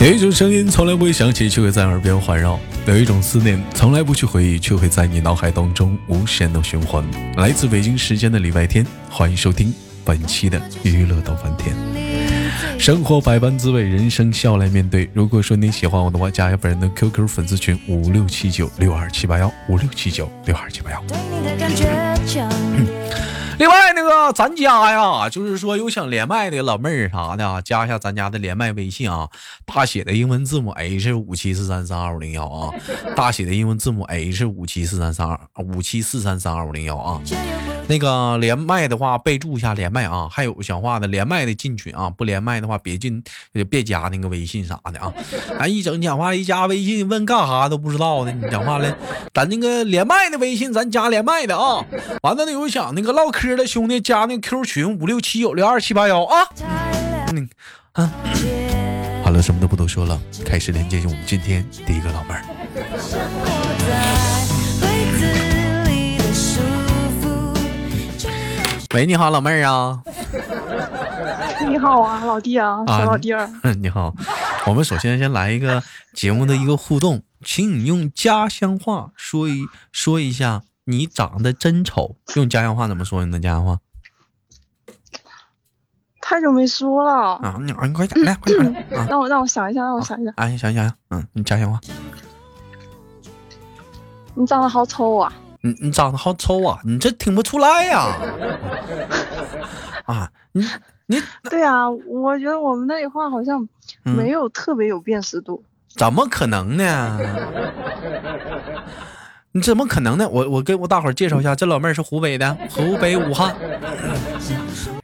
有一种声音从来不会响起，却会在耳边环绕；有一种思念从来不去回忆，却会在你脑海当中无限的循环。来自北京时间的礼拜天，欢迎收听本期的娱乐到翻天。生活百般滋味，人生笑来面对。如果说你喜欢我的话，加一下本人的 QQ 粉丝群五六七九六二七八幺五六七九六二七八幺。另外那个咱家呀，就是说有想连麦的老妹儿啥的，啊加一下咱家的连麦微信啊，大写的英文字母 H 五七四三三二五零幺啊，大写的英文字母 H 五七四三三二五七四三三二五零幺啊。那个连麦的话，备注一下连麦啊。还有想话的连麦的进群啊，不连麦的话别进，别加那个微信啥的啊。咱 一整讲话一加微信问干啥都不知道的，你讲话了，咱那个连麦的微信咱加连麦的啊。完了呢有想那个唠嗑的兄弟加那个 Q 群五六七九六二七八幺啊。嗯啊，好了，什么都不多说了，开始连接我们今天第一个老妹儿。喂，你好，老妹儿啊！你好啊，老弟啊，小老弟儿。你好，我们首先先来一个节目的一个互动，请你用家乡话说一说一下你长得真丑。用家乡话怎么说？你的家乡话？太久没说了啊！你你快点来，快点来！让我让我想一下，让我想一下。哎，想想想，嗯，你家乡话。你长得好丑啊！你你长得好丑啊！你这听不出来呀？啊，你你 对啊，我觉得我们那里话好像没有特别有辨识度。怎么可能呢？你怎么可能呢？我我给我大伙介绍一下，这老妹儿是湖北的，湖北武汉。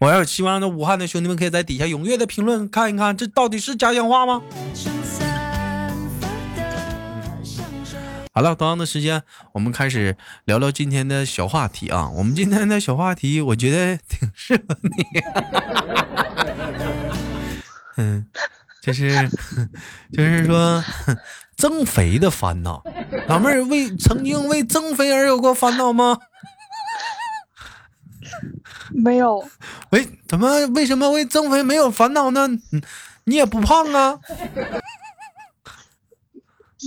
我要希望那武汉的兄弟们可以在底下踊跃的评论，看一看这到底是家乡话吗？好了，同样的时间，我们开始聊聊今天的小话题啊。我们今天的小话题，我觉得挺适合你。嗯，就是 就是说增肥的烦恼。老妹儿为曾经为增肥而有过烦恼吗？没有。喂，怎么为什么为增肥没有烦恼呢？你也不胖啊。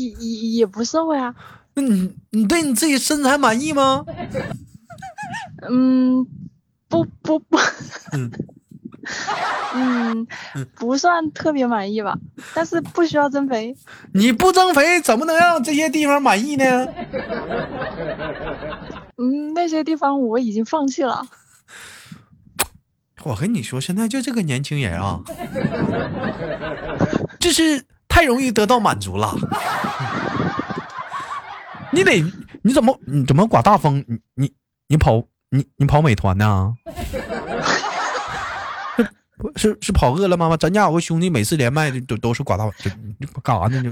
也也也不瘦呀，那你你对你自己身材满意吗？嗯，不不不，嗯嗯，不算特别满意吧，但是不需要增肥。你不增肥怎么能让这些地方满意呢？嗯，那些地方我已经放弃了。我跟你说，现在就这个年轻人啊，就是。太容易得到满足了，你得你怎么你怎么刮大风？你你你跑你你跑美团呢？是是跑饿了么吗？咱家有个兄弟，每次连麦都都是刮大就干啥呢？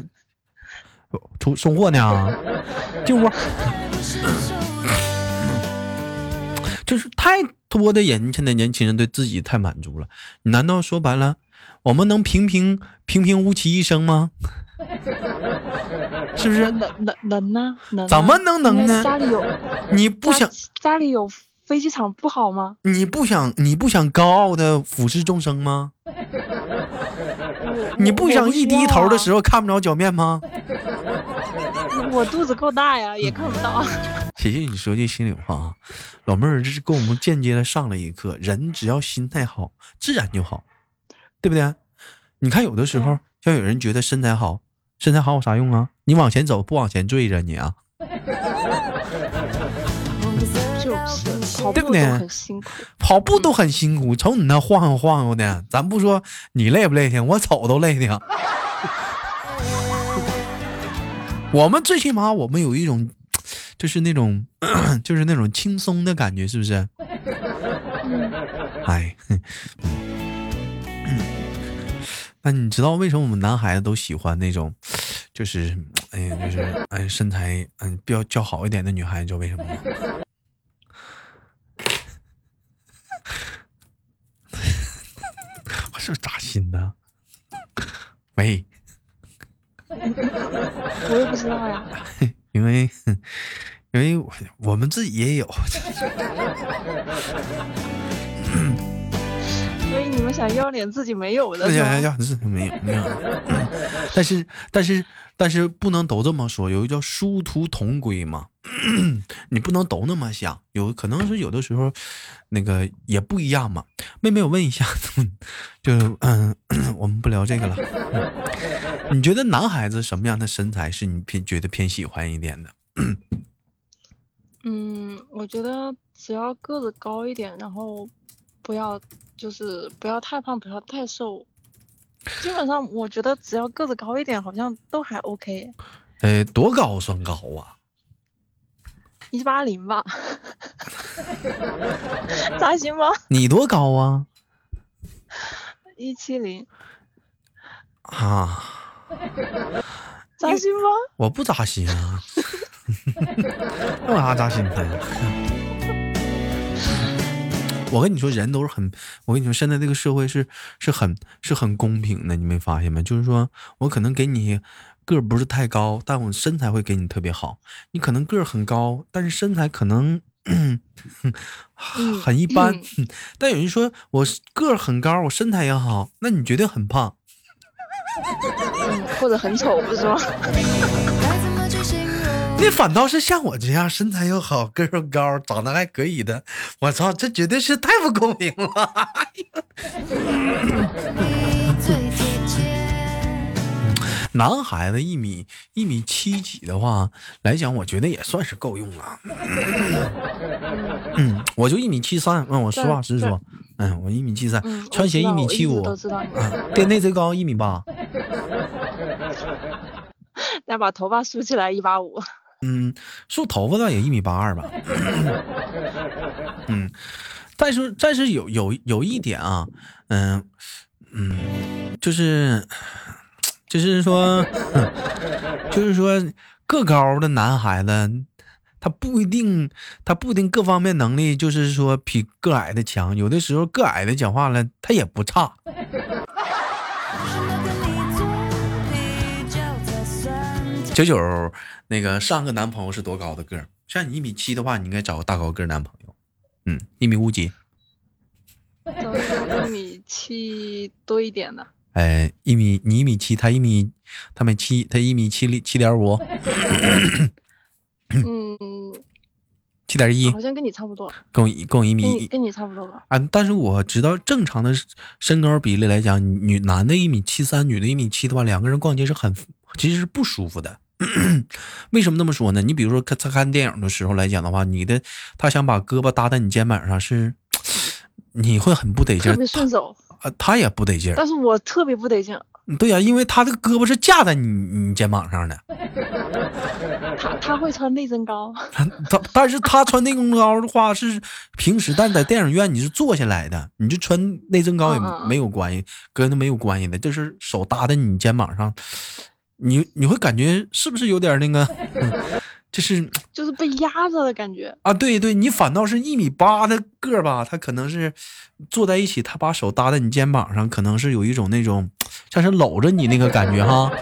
就出送货呢？进屋。就是太多的人，现在年轻人对自己太满足了。难道说白了？我们能平平平平无奇一生吗？是不是？能能能呢？能？怎么能能呢？家里有？你不想家里有飞机场不好吗？你不想你不想高傲的俯视众生吗？你不想一低头的时候看不着脚面吗？我肚子够大呀，也看不到。谢谢你说句心里话啊，老妹儿，这是给我们间接的上了一课。人只要心态好，自然就好。对不对？你看，有的时候像有人觉得身材好，身材好有啥用啊？你往前走，不往前坠着你啊？就是对不对？跑步都很辛苦。瞅你那晃悠晃悠的，咱不说你累不累挺，我瞅都累挺。我们最起码我们有一种，就是那种，就是那种轻松的感觉，是不是？哎。那你知道为什么我们男孩子都喜欢那种，就是，哎呀，就是，哎，身材，嗯，比较较好一点的女孩子，知道为什么吗？我是不是扎心的？喂，我也不知道呀。因为，因为我我们自己也有。所以你们想要点自己没有的？要要要，自己没有没有。但是但是但是不能都这么说，有一个叫殊途同归嘛，你不能都那么想，有可能是有的时候那个也不一样嘛。妹妹，我问一下，就嗯，我们不聊这个了。你觉得男孩子什么样的身材是你偏觉得偏喜欢一点的？嗯，我觉得只要个子高一点，然后不要就是不要太胖，不要太瘦。基本上我觉得只要个子高一点，好像都还 OK。哎，多高算高啊？一八零吧。扎心吗？你多高啊？一七零。啊。扎心吗？我不扎心啊。有啥扎心的？我跟你说，人都是很……我跟你说，现在这个社会是是很是很公平的，你没发现吗？就是说我可能给你个儿不是太高，但我身材会给你特别好。你可能个儿很高，但是身材可能 很一般。但有人说我个儿很高，我身材也好，那你绝对很胖，或者很丑，不是吗？你反倒是像我这样身材又好、个又高、长得还可以的，我操，这绝对是太不公平了！男孩子一米一米七几的话来讲，我觉得也算是够用了。嗯，我就一米七三，嗯，我实话实说，嗯，我一米七三，穿鞋一米七五，垫内最高一米八，再把头发梳起来一八五。嗯，梳头发倒也一米八二吧。嗯，但是但是有有有一点啊，嗯嗯，就是就是说，就是说个高的男孩子，他不一定他不一定各方面能力就是说比个矮的强，有的时候个矮的讲话了他也不差。九九，那个上个男朋友是多高的个儿？像你一米七的话，你应该找个大高个男朋友。嗯，一米五几？找一米七多一点的。哎，一米，你一米七，他一米，他们七，他一米七零七点五。嗯，七点一，好像跟你差不多。跟我跟我一米，跟你差不多吧。啊，但是我知道正常的身高比例来讲，女男的一米七三，女的一米七的话，两个人逛街是很其实是不舒服的。为什么那么说呢？你比如说看他看电影的时候来讲的话，你的他想把胳膊搭在你肩膀上，是 你会很不得劲，特别顺手啊，他也不得劲，但是我特别不得劲。对呀，因为他这个胳膊是架在你你肩膀上的。他他会穿内增高，他但是他穿内增高的话是平时，但在电影院你是坐下来的，你就穿内增高也没有关系，跟他没有关系的，就是手搭在你肩膀上。你你会感觉是不是有点那个，就是就是被压着的感觉啊？对对，你反倒是一米八的个儿吧，他可能是坐在一起，他把手搭在你肩膀上，可能是有一种那种像是搂着你那个感觉哈。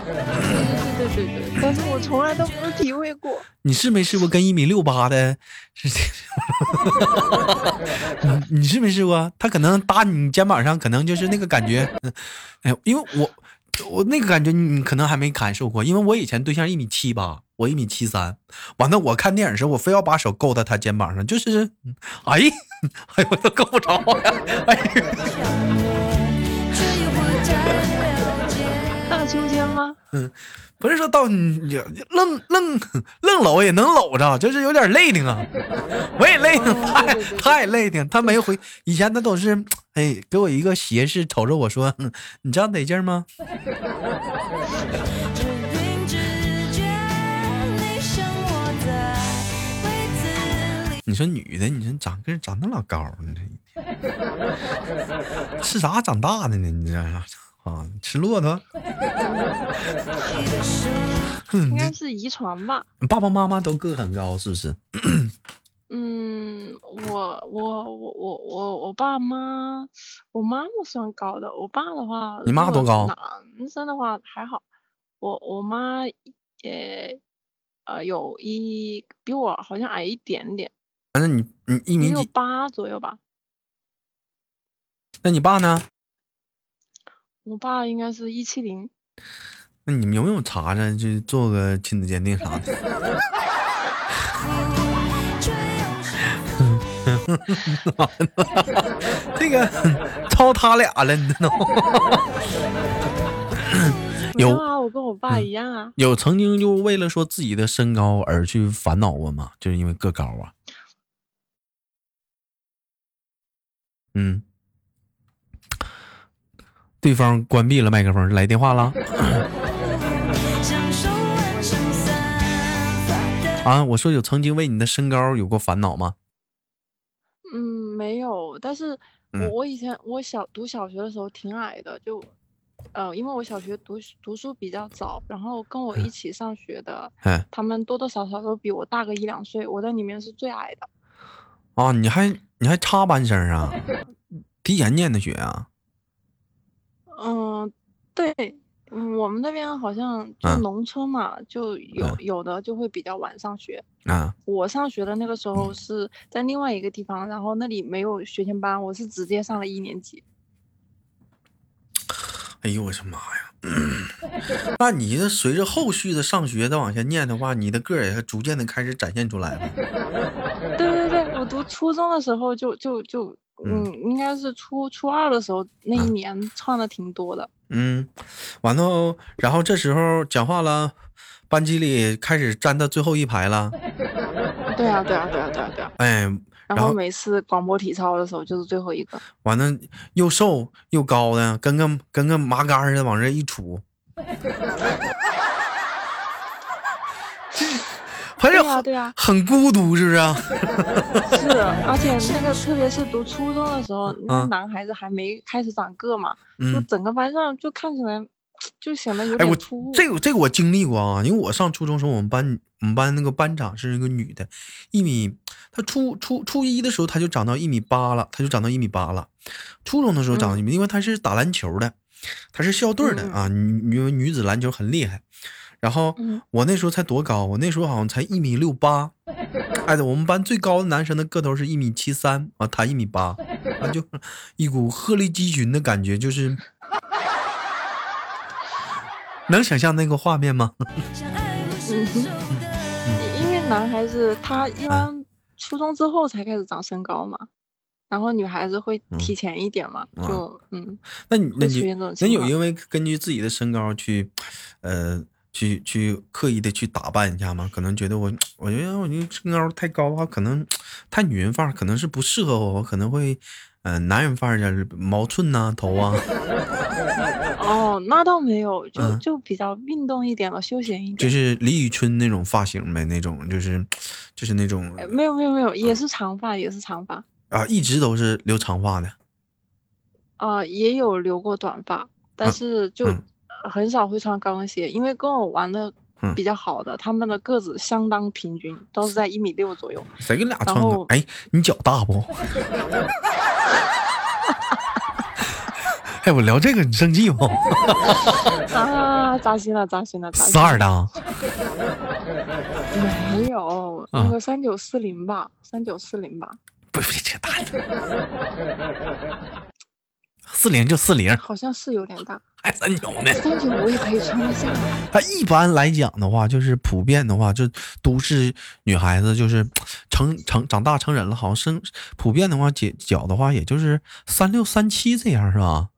对对对对对，但是我从来都没有体会过。你是没试过跟一米六八的？是 你你是没试过？他可能搭你肩膀上，可能就是那个感觉。哎，因为我。我那个感觉你可能还没感受过，因为我以前对象一米七八，我一米七三，完了我看电影时我非要把手够在他肩膀上，就是，哎，哎我都够不着呀，哎，大秋千吗？嗯。不是说到你愣愣愣搂也能搂着，就是有点累挺啊，我也累挺，他他也累挺，他没回以前他都是哎给我一个斜视瞅着我说，你这样得劲吗？你说女的，你说长个长那老高呢，这吃啥长大的呢？你这。啊，吃骆驼，应该是遗传吧。爸爸妈妈都个很高，是不是？嗯，我我我我我我爸妈，我妈妈算高的，我爸的话，你妈多高？男生的话还好，我我妈也呃有一比我好像矮一点点。反正你你一米几？八左右吧。那你爸呢？我爸应该是一七零，那你们有没有查查，就做个亲子鉴定啥的？这个超他俩了，你知道吗？有啊，我跟我爸一样啊。有曾经就为了说自己的身高而去烦恼过吗？就是因为个高啊。嗯，对方关闭了麦克风，来电话了。啊，我说有曾经为你的身高有过烦恼吗？嗯，没有，但是嗯我我以前我小读小学的时候挺矮的，就呃，因为我小学读读书比较早，然后跟我一起上学的，哎，他们多多少少都比我大个一两岁，我在里面是最矮的。啊，你还你还插班生啊？提前念的学啊？嗯，对，嗯，我们那边好像就嗯农村嘛，就有嗯有的就会比较晚上学。啊，我上学的那个时候是在另外一个地方，然后那里没有学前班，我是直接上了一年级。哎呦我的妈呀！那你这随着后续的上学再往下念的话，你的个儿也逐渐的开始展现出来了。对对对，我读初中的时候就就就嗯嗯，应该是初初二的时候那一年唱的挺多的。嗯，完了，然后这时候讲话了，班级里开始站到最后一排了。对啊对啊对啊对啊对啊。哎，然后每次广播体操的时候就是最后一个。完了又瘦又高的，跟个跟个麻杆似的往这一杵。反正对呀对呀很孤独，是不是啊？是，而且那个特别是读初中的时候，男孩子还没开始长个嘛，就嗯，整个班上就看起来就显得有点突兀。这个这个我经历过啊，因为我上初中时候，我们班我们班那个班长是一个女的，一米，她初初初一的时候她就长到一米八了，她就长到一米八了。初中的时候长到一米，因为她是打篮球的，她是校队的啊，女女女子篮球很厉害。然后嗯。我那时候才多高，我那时候好像才一米六八。哎，我们班最高的男生的个头是一米七三啊，他一米八，啊，就一股鹤立鸡群的感觉，就是 能想象那个画面吗？嗯，因为男孩子他一般初中之后才开始长身高嘛，然后女孩子会提前一点嘛，啊就嗯，那你那你那情况。有因为根据自己的身高去，呃，去去刻意的去打扮一下吗？可能觉得我，我觉得我这身高太高的话，可能太女人范儿，可能是不适合我，我可能会，呃，男人范儿点毛寸呐、头啊，哦，那倒没有，就嗯就比较运动一点了，休闲一点。就是李宇春那种发型呗，那种就是就是那种呃没有没有没有，也是长发，也是长发，啊，一直都是留长发的。啊、也有留过短发，但嗯是就嗯很少会穿高跟鞋，因为跟我玩的嗯比较好的，他们的个子相当平均，都是在一米六左右。谁跟俩穿然后？哎，你脚大不？哎，我聊这个你生气不？啊，扎心了，扎心了，扎心四二了。的，没有，啊那个三九四零吧，三九四零吧，不不扯淡了。四零就四零，好像是有点大。还三九呢。三九我也可以穿得下。它一般来讲的话，就是普遍的话，就都市女孩子就是成成长大成人了，好像生普遍的话，脚脚的话也就是三六三七这样是吧？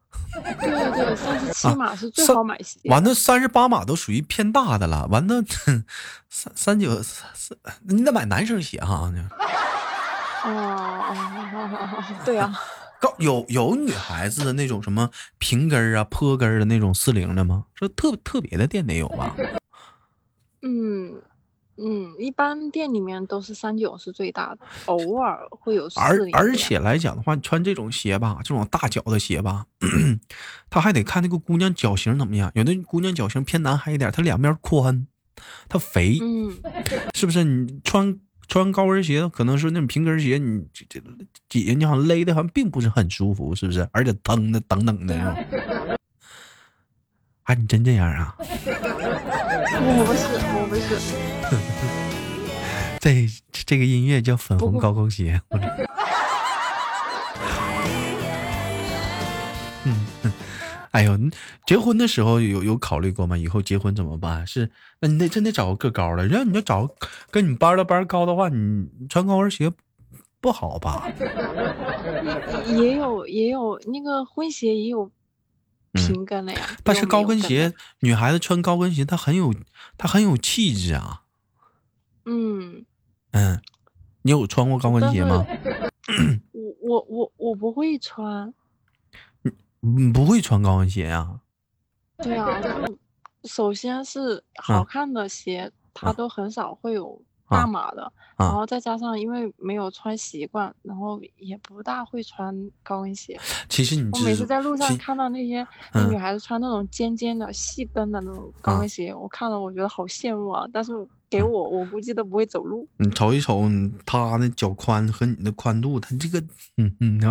对对，三十七码是最好买鞋。完了，三十八码都属于偏大的了。完了，三三九三，你得买男生鞋哈。哦哦哦哦哦，对啊，告有有女孩子的那种什么平跟儿啊、坡跟儿的那种四零的吗？说特特别的店得有吧？嗯嗯，一般店里面都是三九是最大的，偶尔会有四而零。而且来讲的话，你穿这种鞋吧，这种大脚的鞋吧，他还得看那个姑娘脚型怎么样。有的姑娘脚型偏男孩一点，她两边宽，她肥，嗯，是不是？你穿穿高跟鞋，可能是那种平跟鞋，你这这底下你好像勒的好像并不是很舒服，是不是？而且疼的等等的。啊，你真这样啊？我不是，我不是。这这个音乐叫粉红高跟鞋。我哎呦，你结婚的时候有有考虑过吗？以后结婚怎么办？是，那你得真得找个个高的。让你要找跟你班的班高的话，你穿高跟鞋不好吧？也有也有那个婚鞋也有平跟的呀。嗯但是高跟鞋，女孩子穿高跟鞋，她很有她很有气质啊。嗯，嗯，你有穿过高跟鞋吗？我我我我不会穿。你不会穿高跟鞋呀、对啊，就首先是好看的鞋，它都很少会有啊大码的，然啊后再加上因为没有穿习惯，然后也不大会穿高跟鞋。其实你我每次在路上看到那些嗯女孩子穿那种尖尖的细跟的那种高啊跟鞋，我看了我觉得好羡慕啊！但是给我，我估计都不会走路。你瞅一瞅你他那脚宽和你的宽度，他这个，嗯嗯，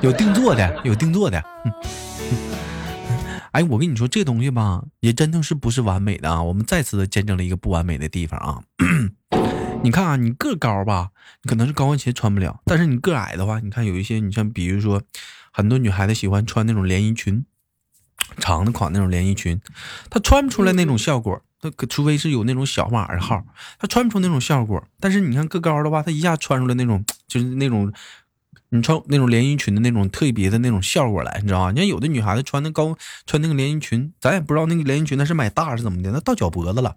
有定做的，有定做的。嗯嗯 哎，我跟你说，这东西吧，也真的是不是完美的啊。我们再次的见证了一个不完美的地方啊。你看啊，你个高吧，你可能是高跟鞋穿不了，但是你个矮的话，你看有一些，你像比如说，很多女孩子喜欢穿那种连衣裙，长的款那种连衣裙，她穿不出来那种效果。那可除非是有那种小码的号，他穿不出那种效果。但是你看个高的话，他一下穿出来那种就是那种，你穿那种连衣裙的那种特别的那种效果来，你知道吗？你看有的女孩子穿那高穿那个连衣裙，咱也不知道那个连衣裙那是买大是怎么的，那到脚脖子了。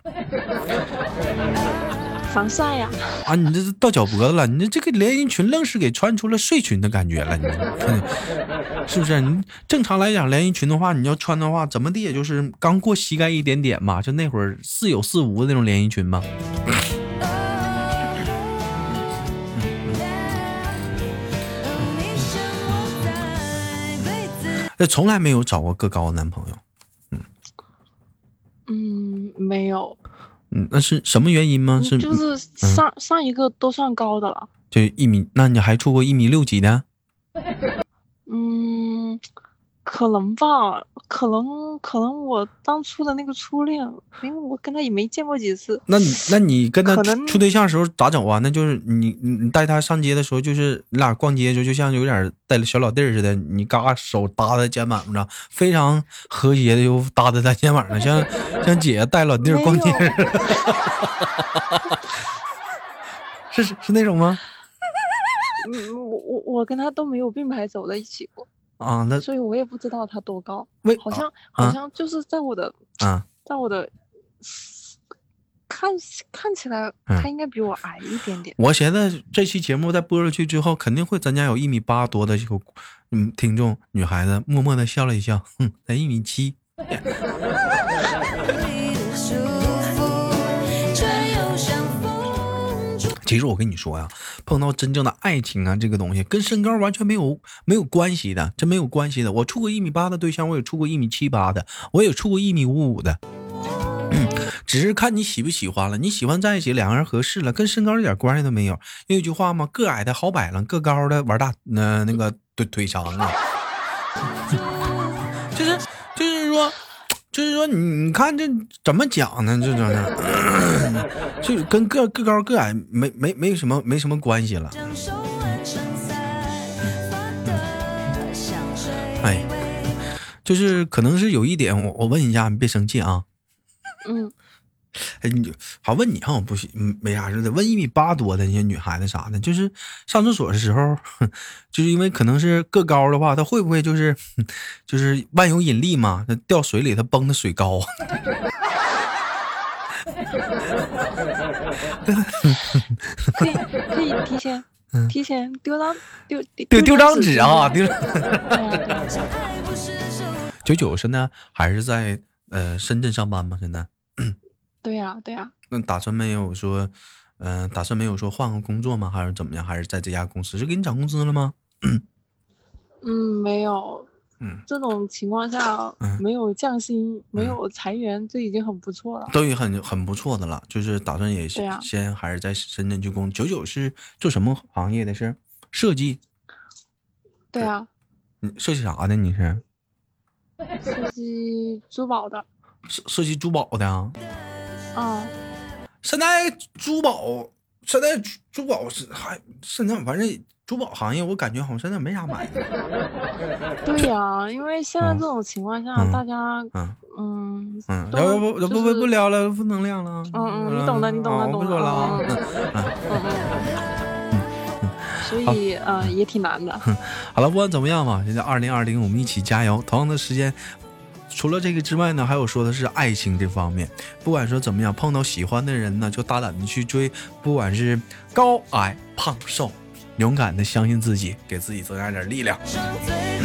防晒呀、啊，你这是到脚脖子了，你这这个连衣裙愣是给穿出了睡裙的感觉了，你。是不是？你正常来讲，连衣裙的话，你要穿的话，怎么的也就是刚过膝盖一点点嘛，就那会儿似有似无的那种连衣裙嘛。那 从来没有找过个高的男朋友，嗯，没有，嗯，那是什么原因吗？是嗯就是上、上一个都算高的了。就一米，那你还处过一米六几的？嗯，可能吧，可能可能我当初的那个初恋，因为我跟他也没见过几次。那你那你跟他处对象的时候咋整啊？那就是你你你带他上街的时候，就是你俩逛街的时候，就像有点带了小老弟儿似的，你嘎手搭在肩膀上，非常和谐的又搭在他肩膀上，像像姐姐带老弟儿逛街似的，是是是那种吗？嗯，我我我跟他都没有并排走在一起过，啊，那所以我也不知道他多高，为好像、啊好像就是在我的啊在我的看看起来嗯他应该比我矮一点点。我寻思这期节目在播出去之后，肯定会咱家有一米八多的这个嗯听众女孩子默默的笑了一笑，哼，才一米七。其实我跟你说呀，碰到真正的爱情啊，这个东西跟身高完全没有没有关系的，真没有关系的。我处过一米八的对象，我也处过一米七八的，我也处过一米五五的。只是看你喜不喜欢了，你喜欢在一起，两个人合适了，跟身高一点关系都没有。有句话嘛，个矮的好摆烂，个高的玩大，那、那个腿腿长啊。就是就是说，就是说你你看这怎么讲呢？这就是，就跟个个高个矮没没没什么没什么关系了。哎，就是可能是有一点，我我问一下，你别生气啊。嗯，哎，你就好问你哈，我不行，嗯没啥事的。问一米八多的那些女孩子啥的，就是上厕所的时候，就是因为可能是个高的话，她会不会就是 就是万有引力嘛？她掉水里，她崩的水高。可以可以提前嗯提前丢张丢丢丢张纸啊，丢九九现在还是在呃深圳上班吗？现在对呀对呀，那打算没有说，嗯、打算没有说换个工作吗？还是怎么样？还是在这家公司是给你涨工资了吗？嗯，没有。嗯，这种情况下嗯没有降薪，没嗯有裁员，这已经很不错了。都已经很很不错的了，就是打算也先、对啊先还是在深圳去工。九九是做什么行业的？是设计？对啊，你设计啥的？你是设计珠宝的，设设计珠宝的啊？啊，现在珠宝现在珠珠宝是还现在反正珠宝行业，我感觉好像现在没啥买的。对呀、因为现在这种情况下，嗯大家嗯嗯嗯，不要不不就是不聊了，负能量了。嗯嗯你懂的你懂的啊我不懂的说了啊。嗯嗯嗯嗯嗯，所以呃也挺难的。好了，不管怎么样嘛，现在二零二零，我们一起加油。同样的时间，除了这个之外呢，还有说的是爱情这方面。不管说怎么样，碰到喜欢的人呢，就大胆的去追，不管是高矮胖瘦，勇敢的相信自己，给自己增加点力量，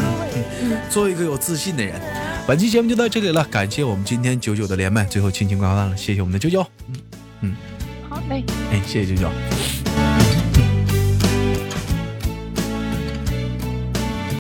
做一个有自信的人。本期节目就到这里了，感谢我们今天九九的连麦，最后亲情挂断了，谢谢我们的九九，嗯好嘞。哎，谢谢九九。